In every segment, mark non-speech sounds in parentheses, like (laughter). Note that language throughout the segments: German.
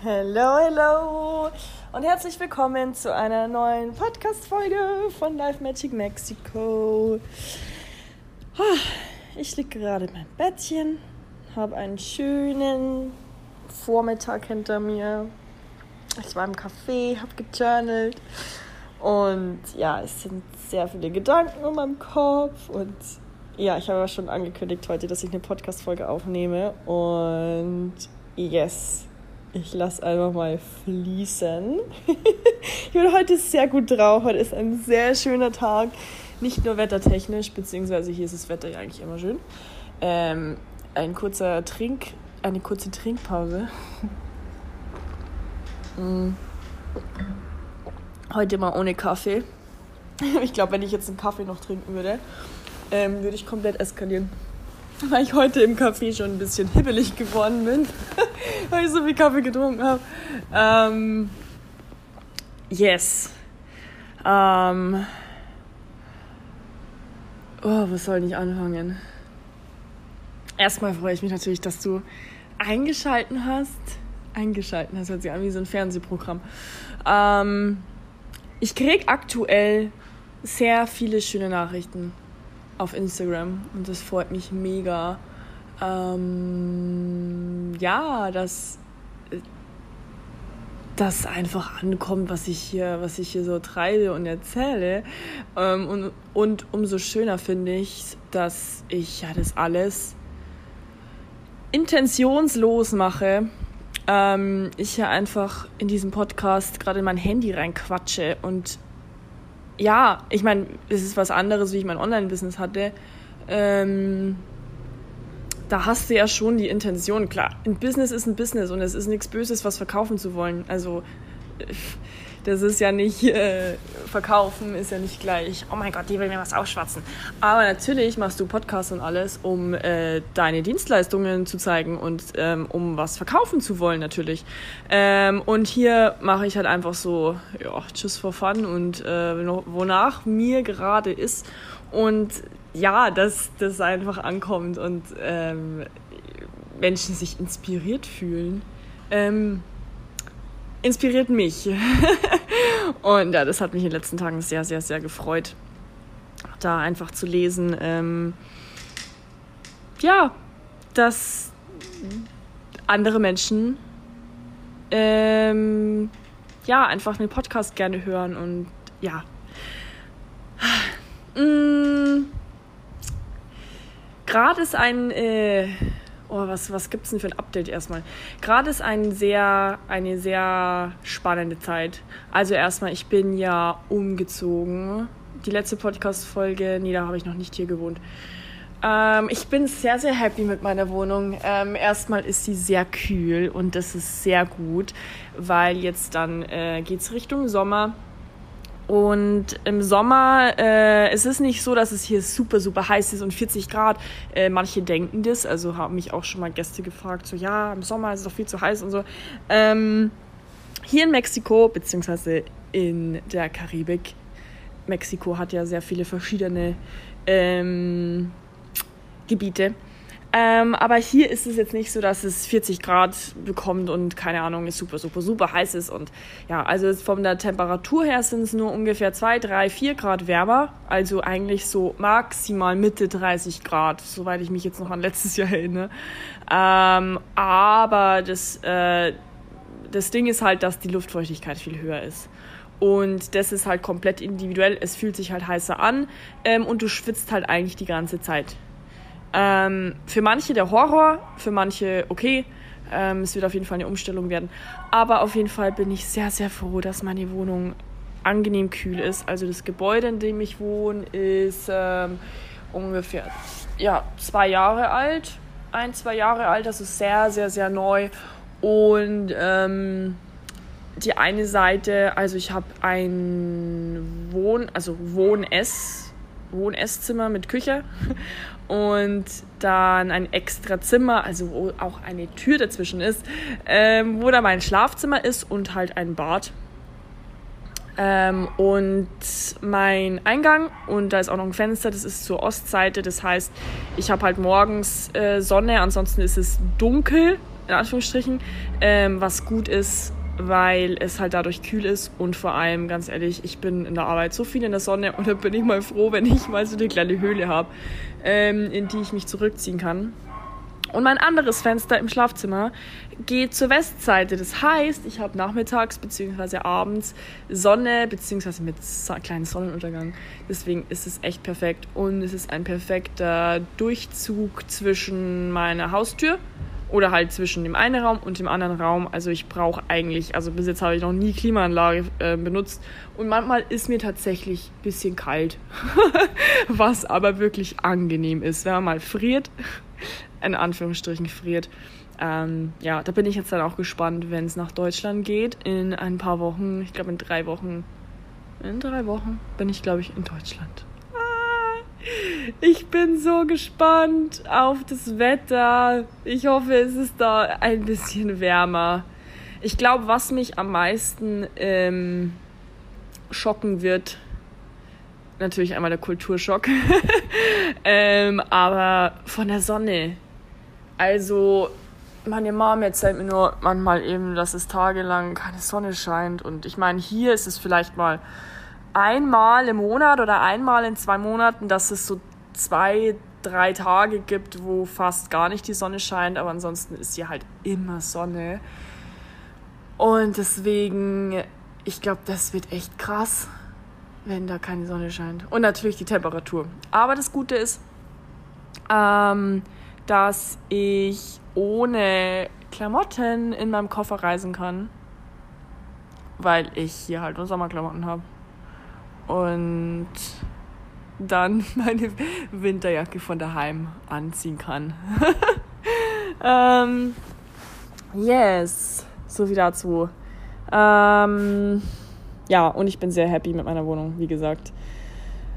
Hello, hello. Und herzlich willkommen zu einer neuen Podcast-Folge von Live Magic Mexico. Ah, ich liege gerade in meinem Bettchen, habe einen schönen Vormittag hinter mir. Ich war im Café, habe gejournalt. Und ja, es sind sehr viele Gedanken in meinem Kopf. Und ja, ich habe aber schon angekündigt heute, dass ich eine Podcast-Folge aufnehme. Und yes, ich lasse einfach mal fließen. (laughs) ich bin heute sehr gut drauf. Heute ist ein sehr schöner Tag. Nicht nur wettertechnisch, beziehungsweise hier ist das Wetter ja eigentlich immer schön. Ähm, ein kurzer Trink, eine kurze Trinkpause. (laughs) mm. Heute mal ohne Kaffee. (laughs) ich glaube, wenn ich jetzt einen Kaffee noch trinken würde, ähm, würde ich komplett eskalieren. (laughs) Weil ich heute im Kaffee schon ein bisschen hibbelig geworden bin. (laughs) weil ich so viel Kaffee getrunken habe. Ähm, yes. Ähm, oh, was soll ich anfangen? Erstmal freue ich mich natürlich, dass du eingeschalten hast. Eingeschalten hast, hört sich an wie so ein Fernsehprogramm. Ähm, ich kriege aktuell sehr viele schöne Nachrichten auf Instagram und das freut mich mega ähm, ja, dass das einfach ankommt, was ich hier, was ich hier so treibe und erzähle. Ähm, und, und umso schöner finde ich, dass ich ja das alles intentionslos mache. Ähm, ich ja einfach in diesem Podcast gerade in mein Handy reinquatsche und ja, ich meine, es ist was anderes, wie ich mein Online-Business hatte. Ähm, da hast du ja schon die Intention. Klar, ein Business ist ein Business und es ist nichts Böses, was verkaufen zu wollen. Also, das ist ja nicht, äh, verkaufen ist ja nicht gleich, oh mein Gott, die will mir was aufschwatzen. Aber natürlich machst du Podcasts und alles, um äh, deine Dienstleistungen zu zeigen und ähm, um was verkaufen zu wollen, natürlich. Ähm, und hier mache ich halt einfach so, ja, tschüss for fun und äh, wonach mir gerade ist. Und ja, dass das einfach ankommt und ähm, Menschen sich inspiriert fühlen. Ähm, inspiriert mich. (laughs) und ja, das hat mich in den letzten Tagen sehr, sehr, sehr gefreut, da einfach zu lesen. Ähm, ja, dass andere Menschen ähm, ja einfach einen Podcast gerne hören und ja. Mm, Gerade ist ein, äh, oh, was, was gibt es denn für ein Update erstmal? Gerade ist ein sehr, eine sehr spannende Zeit. Also erstmal, ich bin ja umgezogen. Die letzte Podcast-Folge, nee, da habe ich noch nicht hier gewohnt. Ähm, ich bin sehr, sehr happy mit meiner Wohnung. Ähm, erstmal ist sie sehr kühl und das ist sehr gut, weil jetzt dann äh, geht es Richtung Sommer. Und im Sommer äh, es ist nicht so, dass es hier super, super heiß ist und 40 Grad. Äh, manche denken das, also haben mich auch schon mal Gäste gefragt, so ja, im Sommer ist es doch viel zu heiß und so. Ähm, hier in Mexiko, beziehungsweise in der Karibik, Mexiko hat ja sehr viele verschiedene ähm, Gebiete. Ähm, aber hier ist es jetzt nicht so, dass es 40 Grad bekommt und keine Ahnung, es super, super, super heiß ist. Und ja, also von der Temperatur her sind es nur ungefähr 2, 3, 4 Grad wärmer. Also eigentlich so maximal Mitte 30 Grad, soweit ich mich jetzt noch an letztes Jahr erinnere. Ähm, aber das, äh, das Ding ist halt, dass die Luftfeuchtigkeit viel höher ist. Und das ist halt komplett individuell. Es fühlt sich halt heißer an ähm, und du schwitzt halt eigentlich die ganze Zeit. Ähm, für manche der Horror, für manche okay. Ähm, es wird auf jeden Fall eine Umstellung werden. Aber auf jeden Fall bin ich sehr, sehr froh, dass meine Wohnung angenehm kühl ist. Also das Gebäude, in dem ich wohne, ist ähm, ungefähr ja, zwei Jahre alt. Ein, zwei Jahre alt. Ist sehr, sehr, sehr neu. Und ähm, die eine Seite, also ich habe ein Wohn-, also Wohn-Ess, Wohn-Esszimmer mit Küche und dann ein extra Zimmer, also wo auch eine Tür dazwischen ist, ähm, wo da mein Schlafzimmer ist und halt ein Bad. Ähm, und mein Eingang und da ist auch noch ein Fenster, das ist zur Ostseite, das heißt, ich habe halt morgens äh, Sonne, ansonsten ist es dunkel in Anführungsstrichen, ähm, was gut ist, weil es halt dadurch kühl ist und vor allem, ganz ehrlich, ich bin in der Arbeit so viel in der Sonne und da bin ich mal froh, wenn ich mal so eine kleine Höhle habe, ähm, in die ich mich zurückziehen kann. Und mein anderes Fenster im Schlafzimmer geht zur Westseite. Das heißt, ich habe nachmittags bzw. abends Sonne bzw. mit kleinen Sonnenuntergang. Deswegen ist es echt perfekt. Und es ist ein perfekter Durchzug zwischen meiner Haustür oder halt zwischen dem einen Raum und dem anderen Raum. Also ich brauche eigentlich, also bis jetzt habe ich noch nie Klimaanlage äh, benutzt. Und manchmal ist mir tatsächlich ein bisschen kalt. (laughs) Was aber wirklich angenehm ist, wenn man mal friert (laughs) in Anführungsstrichen friert. Ähm, ja, da bin ich jetzt dann auch gespannt, wenn es nach Deutschland geht. In ein paar Wochen, ich glaube in drei Wochen. In drei Wochen bin ich, glaube ich, in Deutschland. Ich bin so gespannt auf das Wetter. Ich hoffe, es ist da ein bisschen wärmer. Ich glaube, was mich am meisten ähm, schocken wird, natürlich einmal der Kulturschock, (laughs) ähm, aber von der Sonne. Also, meine Mom erzählt mir nur manchmal eben, dass es tagelang keine Sonne scheint. Und ich meine, hier ist es vielleicht mal einmal im Monat oder einmal in zwei Monaten, dass es so zwei, drei Tage gibt, wo fast gar nicht die Sonne scheint. Aber ansonsten ist hier halt immer Sonne. Und deswegen, ich glaube, das wird echt krass, wenn da keine Sonne scheint. Und natürlich die Temperatur. Aber das Gute ist, ähm, dass ich ohne Klamotten in meinem Koffer reisen kann, weil ich hier halt nur Sommerklamotten habe. Und dann (laughs) meine Winterjacke von daheim anziehen kann. (laughs) ähm, yes, so viel dazu. Ähm, ja, und ich bin sehr happy mit meiner Wohnung, wie gesagt.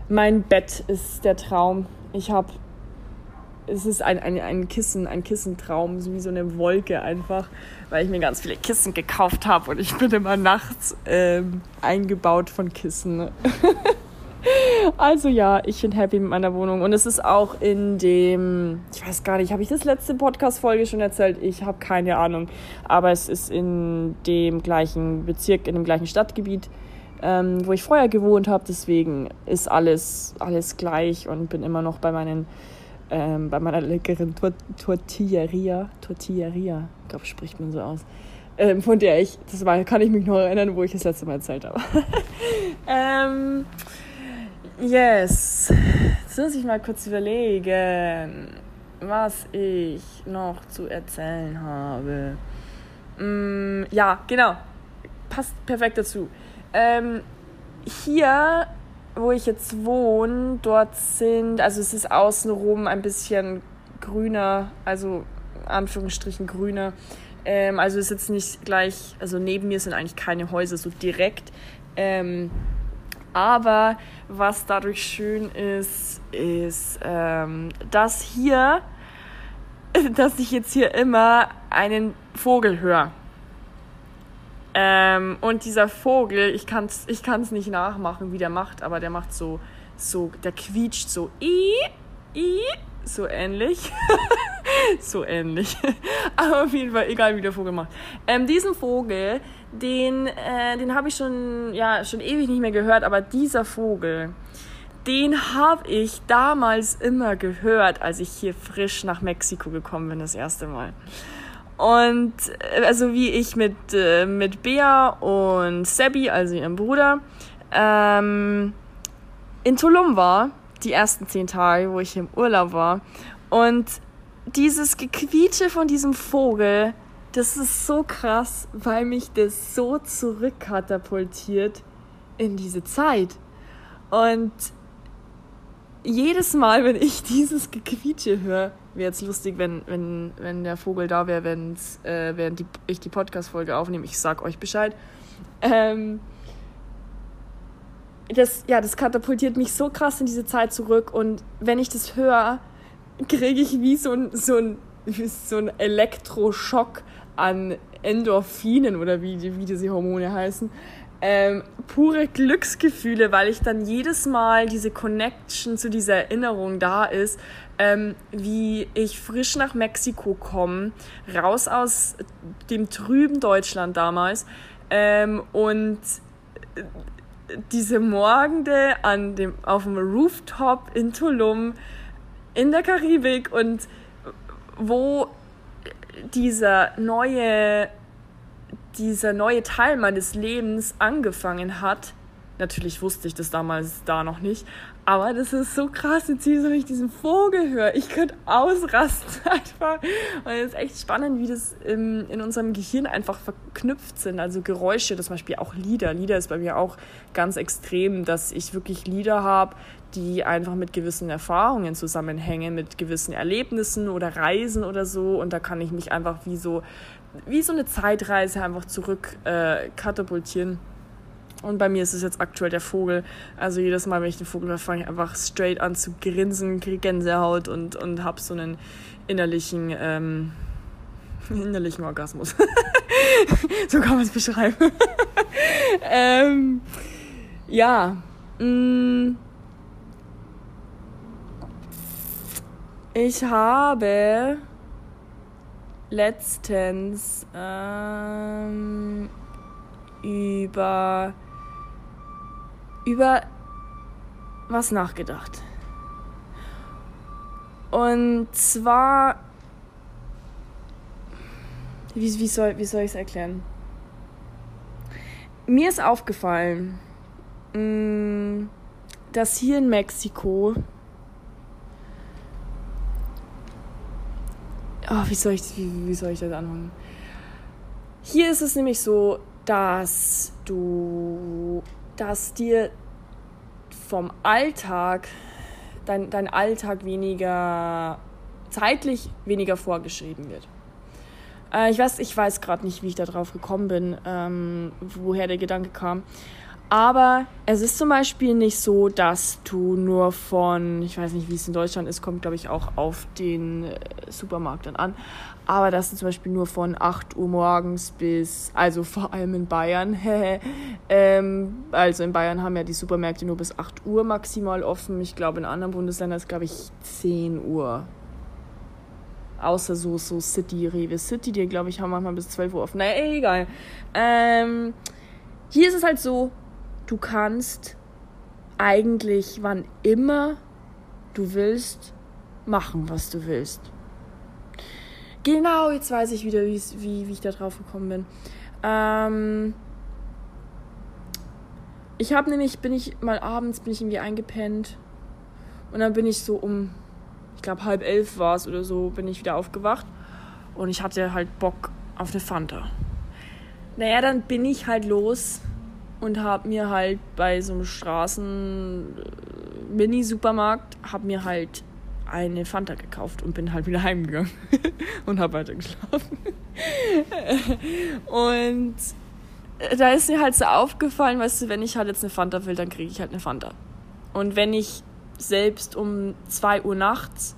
Mein Bett ist der Traum. Ich habe es ist ein, ein, ein Kissen, ein Kissentraum, so wie so eine Wolke einfach, weil ich mir ganz viele Kissen gekauft habe und ich bin immer nachts ähm, eingebaut von Kissen. (laughs) also ja, ich bin happy mit meiner Wohnung und es ist auch in dem, ich weiß gar nicht, habe ich das letzte Podcast-Folge schon erzählt? Ich habe keine Ahnung, aber es ist in dem gleichen Bezirk, in dem gleichen Stadtgebiet. Ähm, wo ich vorher gewohnt habe, deswegen ist alles, alles gleich und bin immer noch bei meinen ähm, bei meiner leckeren Tor Tortilleria, Tortilleria, glaube, spricht man so aus, ähm, von der ich, das war, kann ich mich noch erinnern, wo ich das letzte Mal erzählt habe. (laughs) ähm, yes, jetzt muss ich mal kurz überlegen, was ich noch zu erzählen habe. Mm, ja, genau, passt perfekt dazu. Ähm, hier wo ich jetzt wohne, dort sind, also es ist außenrum ein bisschen grüner, also Anführungsstrichen grüner. Ähm, also ist jetzt nicht gleich, also neben mir sind eigentlich keine Häuser so direkt. Ähm, aber was dadurch schön ist, ist, ähm, dass hier, (laughs) dass ich jetzt hier immer einen Vogel höre. Ähm, und dieser Vogel, ich kann es ich kann's nicht nachmachen, wie der macht, aber der macht so, so der quietscht so, i, i, so ähnlich. (laughs) so ähnlich. (laughs) aber auf jeden Fall, egal wie der Vogel macht. Ähm, diesen Vogel, den, äh, den habe ich schon, ja, schon ewig nicht mehr gehört, aber dieser Vogel, den habe ich damals immer gehört, als ich hier frisch nach Mexiko gekommen bin, das erste Mal. Und äh, also wie ich mit, äh, mit Bea und Sebi, also ihrem Bruder, ähm, in Tulum war, die ersten zehn Tage, wo ich im Urlaub war. Und dieses Gequietsche von diesem Vogel, das ist so krass, weil mich das so zurückkatapultiert in diese Zeit. Und jedes Mal, wenn ich (laughs) dieses Gequietsche höre, wäre jetzt lustig, wenn, wenn, wenn der Vogel da wäre, äh, während die, ich die Podcast-Folge aufnehme. Ich sag euch Bescheid. Ähm, das, ja, das katapultiert mich so krass in diese Zeit zurück und wenn ich das höre, kriege ich wie so ein, so ein, (laughs) so ein Elektroschock an Endorphinen oder wie, wie diese Hormone heißen. Ähm, pure Glücksgefühle, weil ich dann jedes Mal diese Connection zu dieser Erinnerung da ist, ähm, wie ich frisch nach Mexiko komme, raus aus dem trüben Deutschland damals ähm, und diese Morgende an dem, auf dem Rooftop in Tulum in der Karibik und wo dieser neue, dieser neue Teil meines Lebens angefangen hat. Natürlich wusste ich das damals da noch nicht, aber das ist so krass, jetzt hier wenn ich diesen Vogel höre. Ich könnte ausrasten (laughs) einfach. Und es ist echt spannend, wie das im, in unserem Gehirn einfach verknüpft sind. Also Geräusche, zum Beispiel auch Lieder. Lieder ist bei mir auch ganz extrem, dass ich wirklich Lieder habe, die einfach mit gewissen Erfahrungen zusammenhängen, mit gewissen Erlebnissen oder Reisen oder so. Und da kann ich mich einfach wie so, wie so eine Zeitreise einfach zurück äh, katapultieren. Und bei mir ist es jetzt aktuell der Vogel. Also jedes Mal, wenn ich den Vogel höre, fange ich einfach straight an zu grinsen, kriege Gänsehaut und, und habe so einen innerlichen, ähm, (laughs) innerlichen Orgasmus. (laughs) so kann man es beschreiben. (laughs) ähm, ja. Mh, mm. ich habe letztens ähm, über über was nachgedacht. Und zwar, wie, wie soll, wie soll ich es erklären? Mir ist aufgefallen, mm, dass hier in Mexiko, oh, wie, soll ich, wie, wie soll ich das anfangen? Hier ist es nämlich so, dass du dass dir vom Alltag, dein, dein Alltag weniger, zeitlich weniger vorgeschrieben wird. Äh, ich weiß, ich weiß gerade nicht, wie ich da drauf gekommen bin, ähm, woher der Gedanke kam. Aber es ist zum Beispiel nicht so, dass du nur von, ich weiß nicht, wie es in Deutschland ist, kommt glaube ich auch auf den äh, Supermarkt dann an, aber dass du zum Beispiel nur von 8 Uhr morgens bis, also vor allem in Bayern, (laughs) ähm, also in Bayern haben ja die Supermärkte nur bis 8 Uhr maximal offen. Ich glaube in anderen Bundesländern ist glaube ich 10 Uhr. Außer so, so City, Rewe City, die glaube ich haben manchmal bis 12 Uhr offen. Naja, egal. Ähm, hier ist es halt so, du kannst eigentlich wann immer du willst machen, was du willst. Genau, jetzt weiß ich wieder, wie, wie ich da drauf gekommen bin. Ähm, ich habe nämlich, bin ich mal abends, bin ich irgendwie eingepennt und dann bin ich so um, ich glaube halb elf war es oder so, bin ich wieder aufgewacht und ich hatte halt Bock auf eine Fanta. Naja, dann bin ich halt los und habe mir halt bei so einem Straßen-Mini-Supermarkt, habe mir halt eine Fanta gekauft und bin halt wieder (laughs) heimgegangen (laughs) und habe weiter geschlafen. (laughs) und da ist mir halt so aufgefallen, weißt du, wenn ich halt jetzt eine Fanta will, dann kriege ich halt eine Fanta. Und wenn ich selbst um 2 Uhr nachts,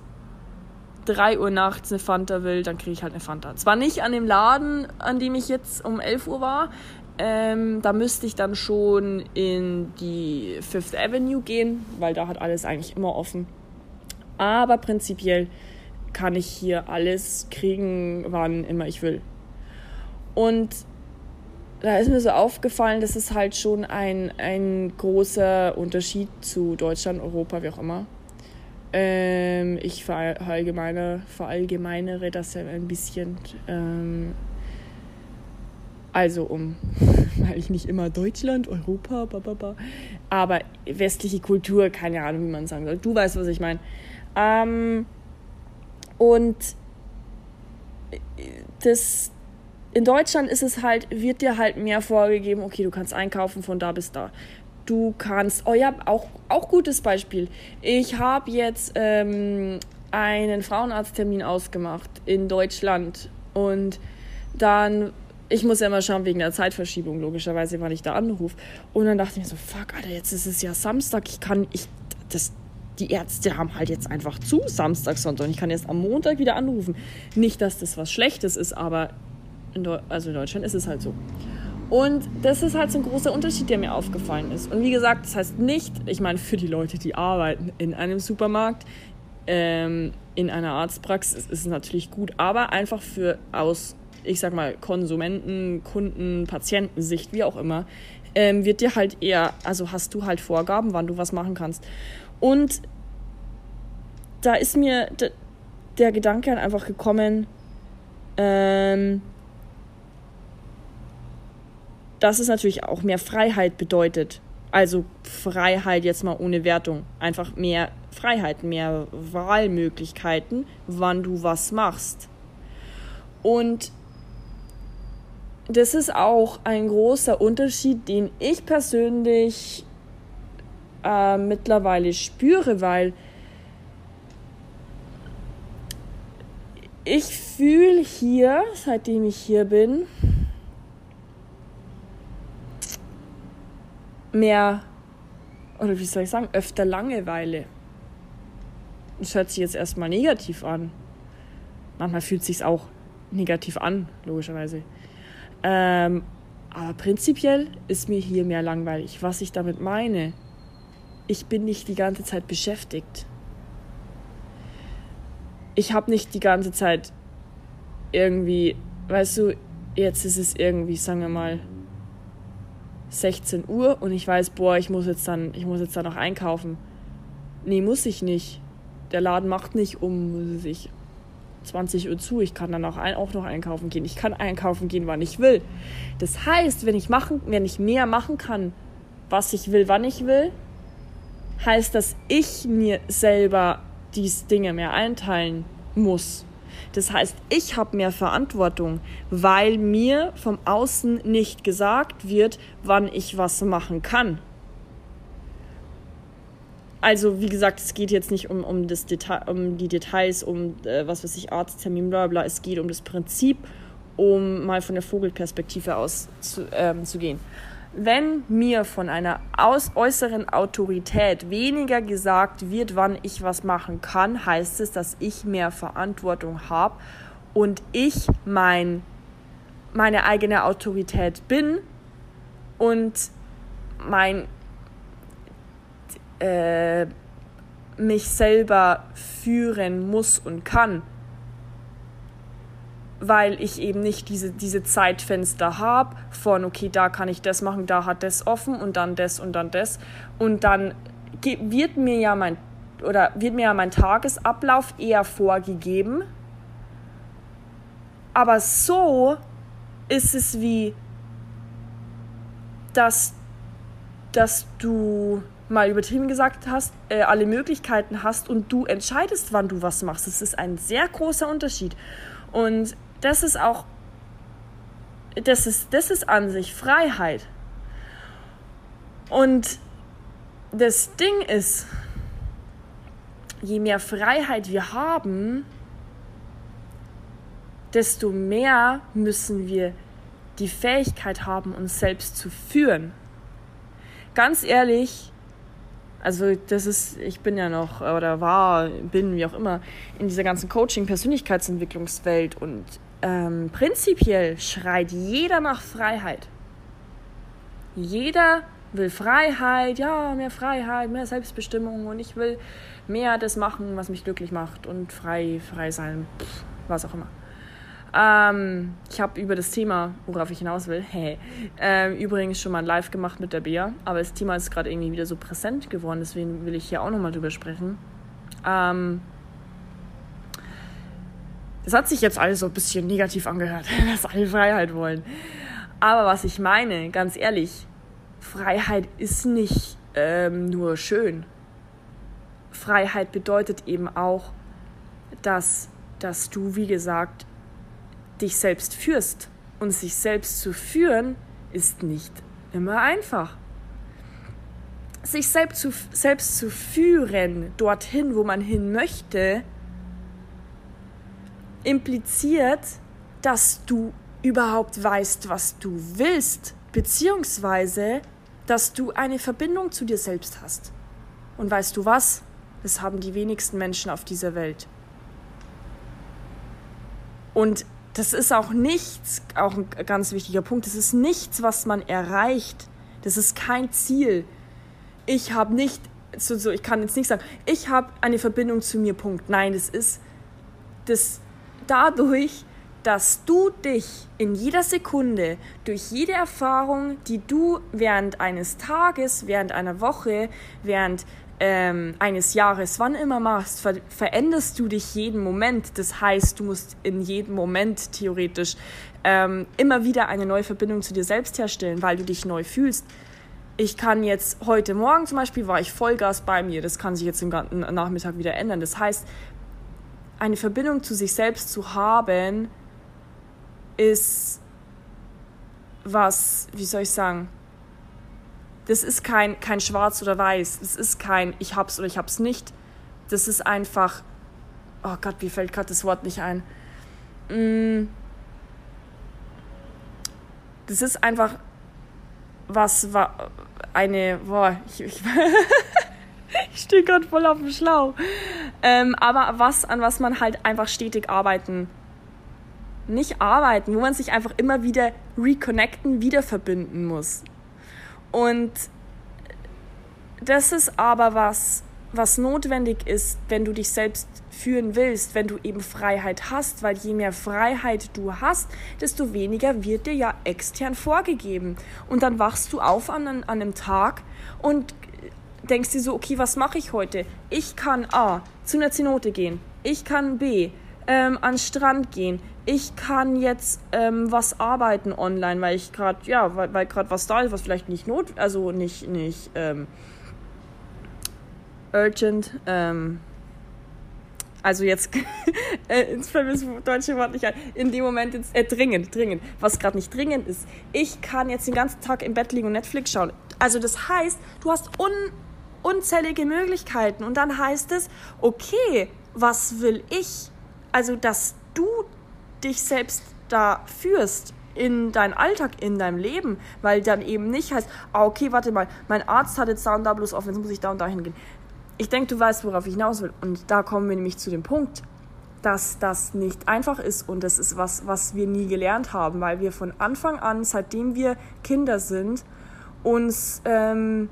3 Uhr nachts eine Fanta will, dann kriege ich halt eine Fanta. Zwar nicht an dem Laden, an dem ich jetzt um 11 Uhr war, ähm, da müsste ich dann schon in die Fifth Avenue gehen, weil da hat alles eigentlich immer offen. Aber prinzipiell kann ich hier alles kriegen, wann immer ich will. Und da ist mir so aufgefallen, dass es halt schon ein, ein großer Unterschied zu Deutschland, Europa, wie auch immer. Ähm, ich verallgemeine, verallgemeinere das ja ein bisschen. Ähm, also um, (laughs) weil ich nicht immer Deutschland, Europa, bababa, aber westliche Kultur, keine Ahnung, wie man sagen soll. Du weißt, was ich meine. Ähm, und das, in Deutschland ist es halt, wird dir halt mehr vorgegeben, okay, du kannst einkaufen von da bis da. Du kannst, oh ja, auch, auch gutes Beispiel. Ich habe jetzt ähm, einen Frauenarzttermin ausgemacht in Deutschland und dann ich muss ja mal schauen wegen der Zeitverschiebung, logischerweise, wann ich da anrufe. Und dann dachte ich mir so, fuck, Alter, jetzt ist es ja Samstag, ich kann, ich, das, die Ärzte haben halt jetzt einfach zu, Samstag, Sonntag. Und ich kann jetzt am Montag wieder anrufen. Nicht, dass das was Schlechtes ist, aber in, also in Deutschland ist es halt so. Und das ist halt so ein großer Unterschied, der mir aufgefallen ist. Und wie gesagt, das heißt nicht, ich meine, für die Leute, die arbeiten in einem Supermarkt, ähm, in einer Arztpraxis ist es natürlich gut, aber einfach für aus, ich sag mal, Konsumenten, Kunden, Patientensicht, wie auch immer, ähm, wird dir halt eher, also hast du halt Vorgaben, wann du was machen kannst. Und da ist mir der Gedanke halt einfach gekommen, ähm, dass es natürlich auch mehr Freiheit bedeutet. Also Freiheit jetzt mal ohne Wertung. Einfach mehr Freiheit, mehr Wahlmöglichkeiten, wann du was machst. Und das ist auch ein großer Unterschied, den ich persönlich äh, mittlerweile spüre, weil ich fühle hier, seitdem ich hier bin, mehr, oder wie soll ich sagen, öfter Langeweile. Das hört sich jetzt erstmal negativ an. Manchmal fühlt es sich auch negativ an, logischerweise. Ähm, aber prinzipiell ist mir hier mehr langweilig. Was ich damit meine, ich bin nicht die ganze Zeit beschäftigt ich habe nicht die ganze Zeit irgendwie, weißt du, jetzt ist es irgendwie, sagen wir mal, 16 Uhr und ich weiß, boah, ich muss jetzt dann, ich muss jetzt dann noch einkaufen. Nee, muss ich nicht. Der Laden macht nicht um sich 20 Uhr zu. Ich kann dann auch, ein, auch noch einkaufen gehen. Ich kann einkaufen gehen, wann ich will. Das heißt, wenn ich machen, wenn ich mehr machen kann, was ich will, wann ich will, heißt, dass ich mir selber die Dinge mehr einteilen muss. Das heißt, ich habe mehr Verantwortung, weil mir vom Außen nicht gesagt wird, wann ich was machen kann. Also, wie gesagt, es geht jetzt nicht um, um, das Detail, um die Details, um äh, was weiß ich, Arzttermin, bla bla. Es geht um das Prinzip, um mal von der Vogelperspektive aus zu, ähm, zu gehen wenn mir von einer aus äußeren Autorität weniger gesagt wird, wann ich was machen kann, heißt es, dass ich mehr Verantwortung habe und ich mein, meine eigene Autorität bin und mein äh, mich selber führen muss und kann weil ich eben nicht diese, diese Zeitfenster habe von, okay, da kann ich das machen, da hat das offen und dann das und dann das. Und dann wird mir ja mein, oder wird mir ja mein Tagesablauf eher vorgegeben. Aber so ist es wie, dass, dass du mal übertrieben gesagt hast, äh, alle Möglichkeiten hast und du entscheidest, wann du was machst. Das ist ein sehr großer Unterschied. Und das ist auch, das ist, das ist an sich Freiheit. Und das Ding ist, je mehr Freiheit wir haben, desto mehr müssen wir die Fähigkeit haben, uns selbst zu führen. Ganz ehrlich, also das ist, ich bin ja noch oder war, bin, wie auch immer, in dieser ganzen Coaching-Persönlichkeitsentwicklungswelt und ähm, prinzipiell schreit jeder nach Freiheit. Jeder will Freiheit, ja, mehr Freiheit, mehr Selbstbestimmung und ich will mehr das machen, was mich glücklich macht und frei, frei sein, was auch immer. Ähm, ich habe über das Thema, worauf ich hinaus will, (laughs) hey, äh, übrigens schon mal ein Live gemacht mit der Bea, aber das Thema ist gerade irgendwie wieder so präsent geworden, deswegen will ich hier auch nochmal drüber sprechen. Ähm, das hat sich jetzt alles so ein bisschen negativ angehört, (laughs) dass alle Freiheit wollen. Aber was ich meine, ganz ehrlich, Freiheit ist nicht ähm, nur schön. Freiheit bedeutet eben auch, dass, dass du, wie gesagt, dich selbst führst. Und sich selbst zu führen ist nicht immer einfach. Sich selbst zu, selbst zu führen, dorthin, wo man hin möchte, impliziert, dass du überhaupt weißt, was du willst, beziehungsweise, dass du eine Verbindung zu dir selbst hast. Und weißt du was? Das haben die wenigsten Menschen auf dieser Welt. Und das ist auch nichts, auch ein ganz wichtiger Punkt, das ist nichts, was man erreicht. Das ist kein Ziel. Ich habe nicht, so, so, ich kann jetzt nicht sagen, ich habe eine Verbindung zu mir, Punkt. Nein, das ist das dadurch, dass du dich in jeder Sekunde durch jede Erfahrung, die du während eines Tages, während einer Woche, während ähm, eines Jahres, wann immer machst, ver veränderst du dich jeden Moment. Das heißt, du musst in jedem Moment theoretisch ähm, immer wieder eine neue Verbindung zu dir selbst herstellen, weil du dich neu fühlst. Ich kann jetzt heute Morgen zum Beispiel war ich Vollgas bei mir. Das kann sich jetzt im ganzen Nachmittag wieder ändern. Das heißt, eine Verbindung zu sich selbst zu haben, ist was, wie soll ich sagen, das ist kein, kein Schwarz oder Weiß. Das ist kein Ich hab's oder ich hab's nicht. Das ist einfach. Oh Gott, wie fällt gerade das Wort nicht ein? Mm. Das ist einfach was war eine. Boah, ich, ich, (laughs) ich stehe gerade voll auf dem Schlauch. Ähm, aber was, an was man halt einfach stetig arbeiten nicht arbeiten, wo man sich einfach immer wieder reconnecten, wieder verbinden muss. Und das ist aber was, was notwendig ist, wenn du dich selbst führen willst, wenn du eben Freiheit hast, weil je mehr Freiheit du hast, desto weniger wird dir ja extern vorgegeben. Und dann wachst du auf an, an einem Tag und denkst dir so, okay, was mache ich heute? Ich kann A, zu einer Zenote gehen. Ich kann B, ähm, an den Strand gehen ich kann jetzt ähm, was arbeiten online, weil ich gerade, ja, weil, weil gerade was da ist, was vielleicht nicht not, also nicht, nicht ähm, urgent, ähm, also jetzt, (laughs) äh, fällt mir das deutsche Wort nicht ein, in dem Moment jetzt, äh, dringend, dringend, was gerade nicht dringend ist. Ich kann jetzt den ganzen Tag im Bett liegen und Netflix schauen. Also das heißt, du hast un, unzählige Möglichkeiten und dann heißt es, okay, was will ich? Also, dass du dich selbst da führst in deinen Alltag, in deinem Leben, weil dann eben nicht heißt, ah, okay, warte mal, mein Arzt hat jetzt da und da bloß offen, jetzt muss ich da und da hingehen. Ich denke, du weißt, worauf ich hinaus will. Und da kommen wir nämlich zu dem Punkt, dass das nicht einfach ist und das ist was, was wir nie gelernt haben, weil wir von Anfang an, seitdem wir Kinder sind, uns ähm,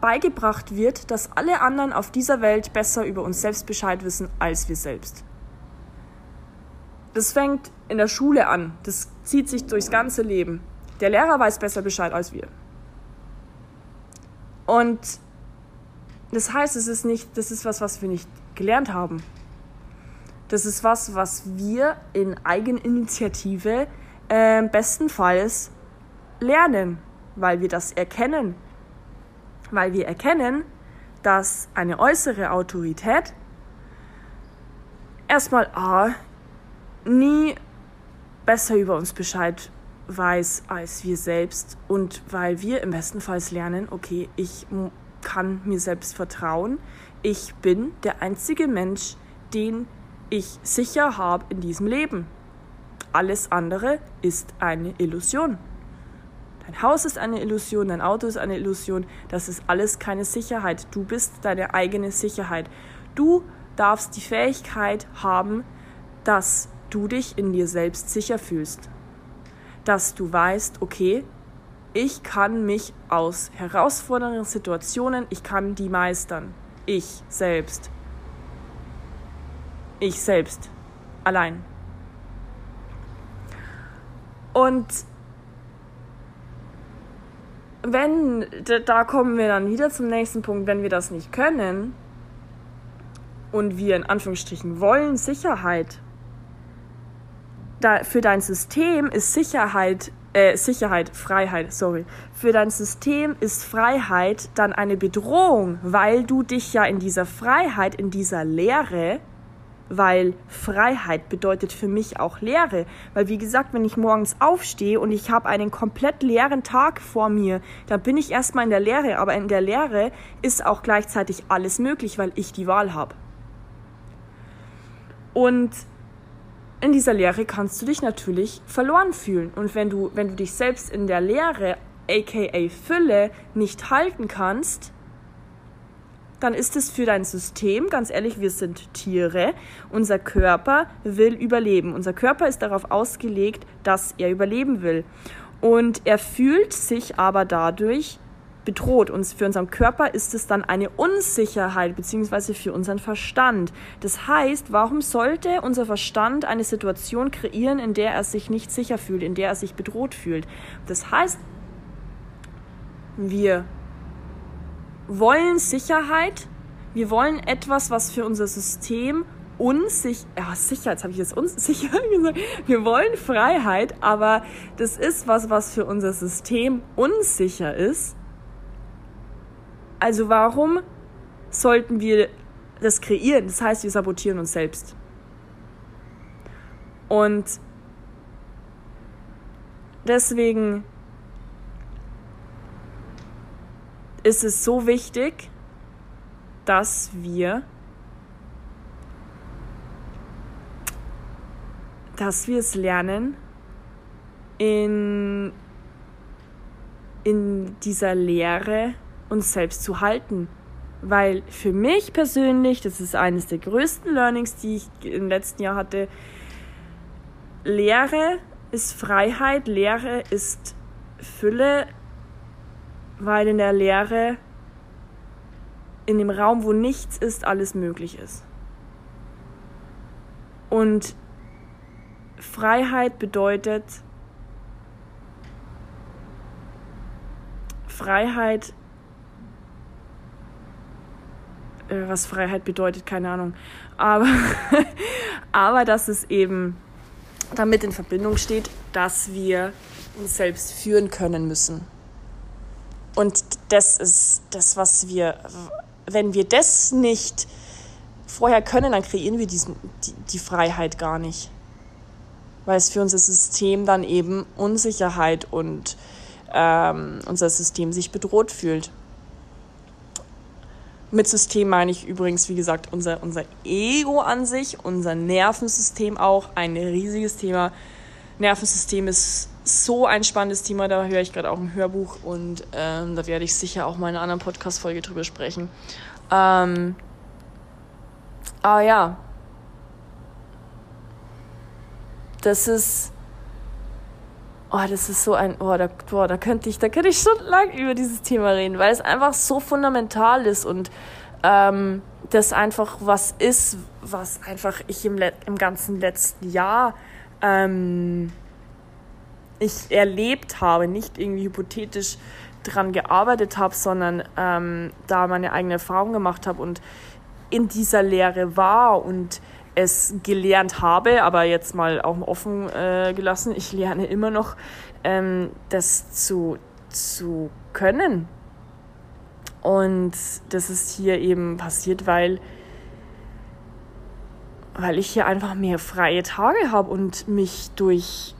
beigebracht wird, dass alle anderen auf dieser Welt besser über uns selbst Bescheid wissen als wir selbst das fängt in der Schule an. Das zieht sich durchs ganze Leben. Der Lehrer weiß besser Bescheid als wir. Und das heißt, es ist nicht, das ist was, was wir nicht gelernt haben. Das ist was, was wir in Eigeninitiative äh, bestenfalls lernen, weil wir das erkennen. Weil wir erkennen, dass eine äußere Autorität erstmal A nie besser über uns Bescheid weiß als wir selbst und weil wir im besten Fall lernen, okay, ich kann mir selbst vertrauen, ich bin der einzige Mensch, den ich sicher habe in diesem Leben. Alles andere ist eine Illusion. Dein Haus ist eine Illusion, dein Auto ist eine Illusion, das ist alles keine Sicherheit. Du bist deine eigene Sicherheit. Du darfst die Fähigkeit haben, dass du dich in dir selbst sicher fühlst. Dass du weißt, okay, ich kann mich aus herausfordernden Situationen, ich kann die meistern. Ich selbst. Ich selbst. Allein. Und wenn, da kommen wir dann wieder zum nächsten Punkt, wenn wir das nicht können und wir in Anführungsstrichen wollen Sicherheit da, für dein System ist Sicherheit, äh, Sicherheit, Freiheit, sorry. Für dein System ist Freiheit dann eine Bedrohung, weil du dich ja in dieser Freiheit, in dieser Leere, weil Freiheit bedeutet für mich auch Leere. Weil wie gesagt, wenn ich morgens aufstehe und ich habe einen komplett leeren Tag vor mir, dann bin ich erstmal in der Leere. Aber in der Leere ist auch gleichzeitig alles möglich, weil ich die Wahl habe. Und in dieser Leere kannst du dich natürlich verloren fühlen. Und wenn du, wenn du dich selbst in der Leere, aka Fülle, nicht halten kannst, dann ist es für dein System, ganz ehrlich, wir sind Tiere, unser Körper will überleben. Unser Körper ist darauf ausgelegt, dass er überleben will. Und er fühlt sich aber dadurch bedroht. Und für unseren Körper ist es dann eine Unsicherheit, beziehungsweise für unseren Verstand. Das heißt, warum sollte unser Verstand eine Situation kreieren, in der er sich nicht sicher fühlt, in der er sich bedroht fühlt? Das heißt, wir wollen Sicherheit, wir wollen etwas, was für unser System unsicher, ja sicher, jetzt habe ich das unsicher (laughs) gesagt, wir wollen Freiheit, aber das ist was, was für unser System unsicher ist. Also warum sollten wir das kreieren? Das heißt, wir sabotieren uns selbst. Und deswegen ist es so wichtig, dass wir dass wir es lernen, in, in dieser Lehre uns selbst zu halten. Weil für mich persönlich, das ist eines der größten Learnings, die ich im letzten Jahr hatte, Lehre ist Freiheit, Lehre ist Fülle, weil in der Lehre, in dem Raum, wo nichts ist, alles möglich ist. Und Freiheit bedeutet, Freiheit, äh, was Freiheit bedeutet, keine Ahnung, aber, (laughs) aber dass es eben damit in Verbindung steht, dass wir uns selbst führen können müssen. Und das ist das, was wir, wenn wir das nicht vorher können, dann kreieren wir diesen, die, die Freiheit gar nicht. Weil es für unser System dann eben Unsicherheit und ähm, unser System sich bedroht fühlt. Mit System meine ich übrigens, wie gesagt, unser, unser Ego an sich, unser Nervensystem auch, ein riesiges Thema. Nervensystem ist so ein spannendes Thema, da höre ich gerade auch ein Hörbuch und ähm, da werde ich sicher auch mal in einer anderen Podcast-Folge drüber sprechen. Ähm, aber ja, das ist, oh, das ist so ein, oh, da, boah, da könnte ich, da könnte ich stundenlang über dieses Thema reden, weil es einfach so fundamental ist und ähm, das einfach was ist, was einfach ich im, im ganzen letzten Jahr ähm, ich erlebt habe, nicht irgendwie hypothetisch dran gearbeitet habe, sondern ähm, da meine eigene Erfahrung gemacht habe und in dieser Lehre war und es gelernt habe, aber jetzt mal auch offen äh, gelassen, ich lerne immer noch, ähm, das zu, zu können. Und das ist hier eben passiert, weil, weil ich hier einfach mehr freie Tage habe und mich durch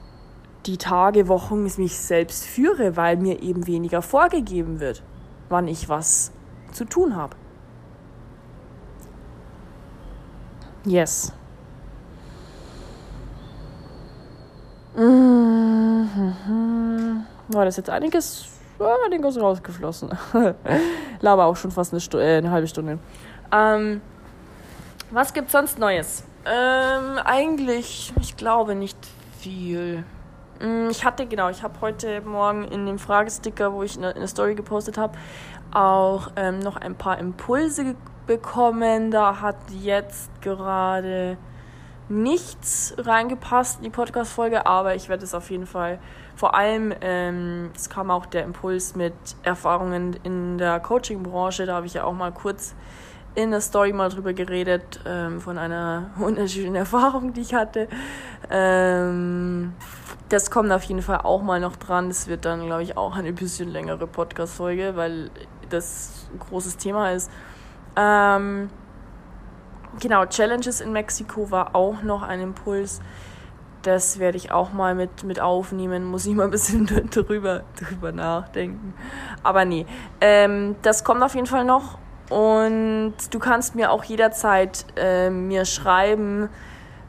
die Tage, Wochen mich selbst führe, weil mir eben weniger vorgegeben wird, wann ich was zu tun habe. Yes. Mhm. War das jetzt einiges, einiges rausgeflossen. (laughs) Laber auch schon fast eine, Stu äh, eine halbe Stunde. Ähm, was gibt's sonst Neues? Ähm, eigentlich, ich glaube nicht viel. Mm, ich hatte, genau, ich habe heute Morgen in dem Fragesticker, wo ich eine, eine Story gepostet habe, auch ähm, noch ein paar Impulse bekommen. Da hat jetzt gerade nichts reingepasst in die Podcast-Folge, aber ich werde es auf jeden Fall, vor allem, ähm, es kam auch der Impuls mit Erfahrungen in der Coaching-Branche, da habe ich ja auch mal kurz in der Story mal drüber geredet, ähm, von einer (laughs) wunderschönen Erfahrung, die ich hatte. Ähm, das kommt auf jeden Fall auch mal noch dran. Das wird dann, glaube ich, auch eine bisschen längere Podcast-Folge, weil das ein großes Thema ist. Ähm, genau, Challenges in Mexiko war auch noch ein Impuls. Das werde ich auch mal mit, mit aufnehmen, muss ich mal ein bisschen (laughs) drüber, drüber nachdenken. Aber nee, ähm, das kommt auf jeden Fall noch. Und du kannst mir auch jederzeit äh, mir schreiben,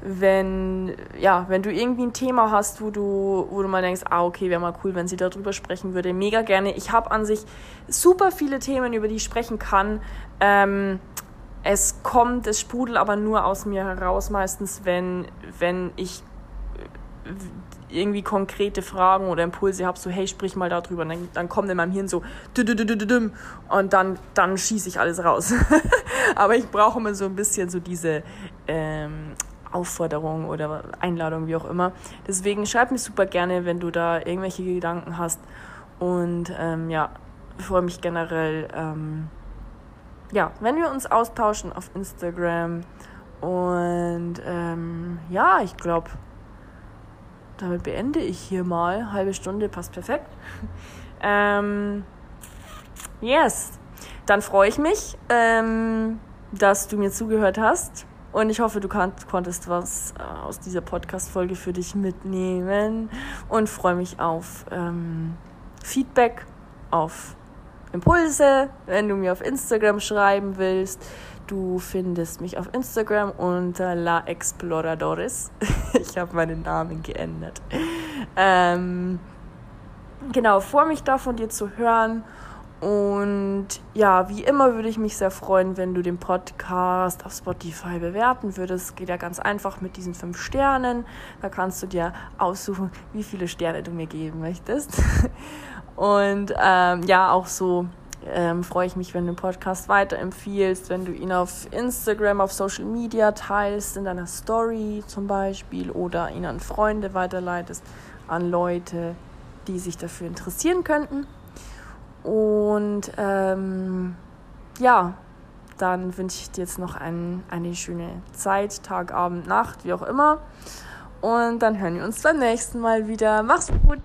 wenn, ja, wenn du irgendwie ein Thema hast, wo du, wo du mal denkst, ah, okay, wäre mal cool, wenn sie darüber sprechen würde, mega gerne. Ich habe an sich super viele Themen, über die ich sprechen kann. Ähm, es kommt, es sprudelt aber nur aus mir heraus, meistens, wenn, wenn ich irgendwie konkrete Fragen oder Impulse habe, so hey, sprich mal darüber. Und dann, dann kommt in meinem Hirn so und dann, dann schieße ich alles raus. (laughs) Aber ich brauche immer so ein bisschen so diese ähm, Aufforderung oder Einladung, wie auch immer. Deswegen schreib mir super gerne, wenn du da irgendwelche Gedanken hast. Und ähm, ja, freue mich generell, ähm, ja, wenn wir uns austauschen auf Instagram. Und ähm, ja, ich glaube, damit beende ich hier mal. Halbe Stunde passt perfekt. (laughs) ähm, yes. Dann freue ich mich, ähm, dass du mir zugehört hast. Und ich hoffe, du konntest was äh, aus dieser Podcast-Folge für dich mitnehmen. Und freue mich auf ähm, Feedback, auf Impulse, wenn du mir auf Instagram schreiben willst. Du findest mich auf Instagram unter La Exploradores. (laughs) ich habe meinen Namen geändert. Ähm, genau, freue mich da von dir zu hören. Und ja, wie immer würde ich mich sehr freuen, wenn du den Podcast auf Spotify bewerten würdest. Geht ja ganz einfach mit diesen fünf Sternen. Da kannst du dir aussuchen, wie viele Sterne du mir geben möchtest. (laughs) Und ähm, ja, auch so ähm, freue ich mich, wenn du den Podcast weiterempfiehlst, wenn du ihn auf Instagram, auf Social Media teilst, in deiner Story zum Beispiel oder ihn an Freunde weiterleitest, an Leute, die sich dafür interessieren könnten. Und ähm, ja, dann wünsche ich dir jetzt noch ein, eine schöne Zeit, Tag, Abend, Nacht, wie auch immer. Und dann hören wir uns beim nächsten Mal wieder. Mach's gut!